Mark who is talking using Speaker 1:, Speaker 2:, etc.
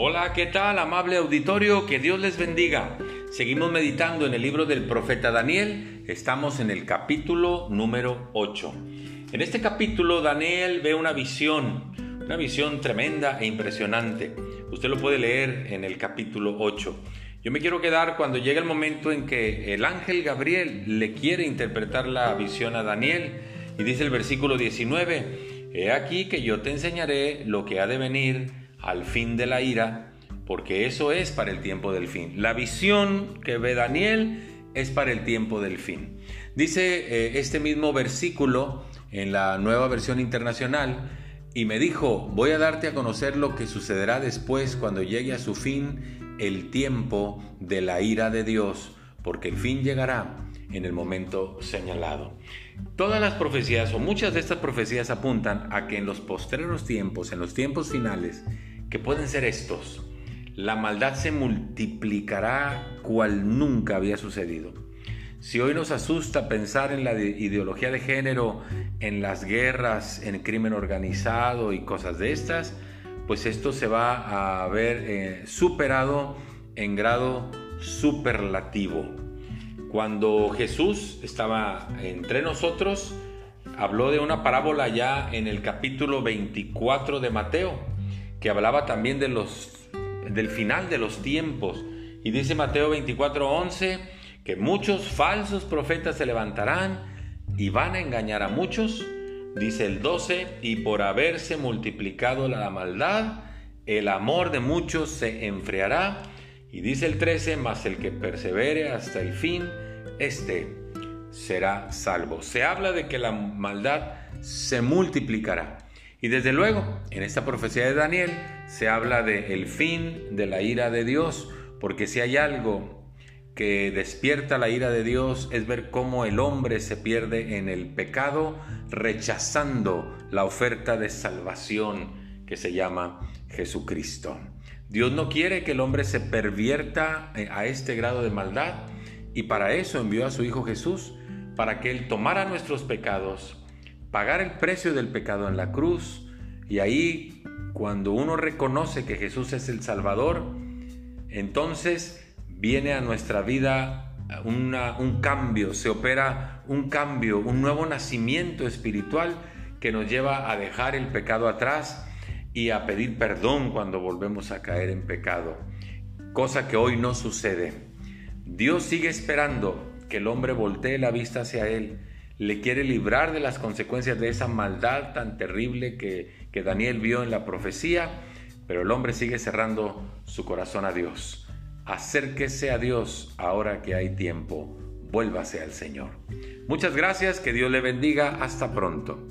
Speaker 1: Hola, ¿qué tal, amable auditorio? Que Dios les bendiga. Seguimos meditando en el libro del profeta Daniel. Estamos en el capítulo número 8. En este capítulo Daniel ve una visión, una visión tremenda e impresionante. Usted lo puede leer en el capítulo 8. Yo me quiero quedar cuando llega el momento en que el ángel Gabriel le quiere interpretar la visión a Daniel y dice el versículo 19, He aquí que yo te enseñaré lo que ha de venir al fin de la ira, porque eso es para el tiempo del fin. La visión que ve Daniel es para el tiempo del fin. Dice eh, este mismo versículo en la nueva versión internacional, y me dijo, voy a darte a conocer lo que sucederá después cuando llegue a su fin el tiempo de la ira de Dios, porque el fin llegará en el momento señalado. Todas las profecías o muchas de estas profecías apuntan a que en los postreros tiempos, en los tiempos finales, que pueden ser estos, la maldad se multiplicará cual nunca había sucedido. Si hoy nos asusta pensar en la ideología de género, en las guerras, en crimen organizado y cosas de estas, pues esto se va a ver eh, superado en grado superlativo. Cuando Jesús estaba entre nosotros, habló de una parábola ya en el capítulo 24 de Mateo, que hablaba también de los, del final de los tiempos. Y dice Mateo 24:11 que muchos falsos profetas se levantarán y van a engañar a muchos. Dice el 12, y por haberse multiplicado la maldad, el amor de muchos se enfriará y dice el 13, mas el que persevere hasta el fin, este será salvo. Se habla de que la maldad se multiplicará. Y desde luego, en esta profecía de Daniel se habla de el fin de la ira de Dios, porque si hay algo que despierta la ira de Dios es ver cómo el hombre se pierde en el pecado, rechazando la oferta de salvación que se llama Jesucristo. Dios no quiere que el hombre se pervierta eh, a este grado de maldad y para eso envió a su Hijo Jesús, para que Él tomara nuestros pecados, pagara el precio del pecado en la cruz y ahí cuando uno reconoce que Jesús es el Salvador, entonces viene a nuestra vida un cambio, se opera un cambio, un nuevo nacimiento espiritual que nos lleva a dejar el pecado atrás y a pedir perdón cuando volvemos a caer en pecado, cosa que hoy no sucede. Dios sigue esperando que el hombre voltee la vista hacia Él, le quiere librar de las consecuencias de esa maldad tan terrible que, que Daniel vio en la profecía, pero el hombre sigue cerrando su corazón a Dios. Acérquese a Dios ahora que hay tiempo, vuélvase al Señor. Muchas gracias, que Dios le bendiga, hasta pronto.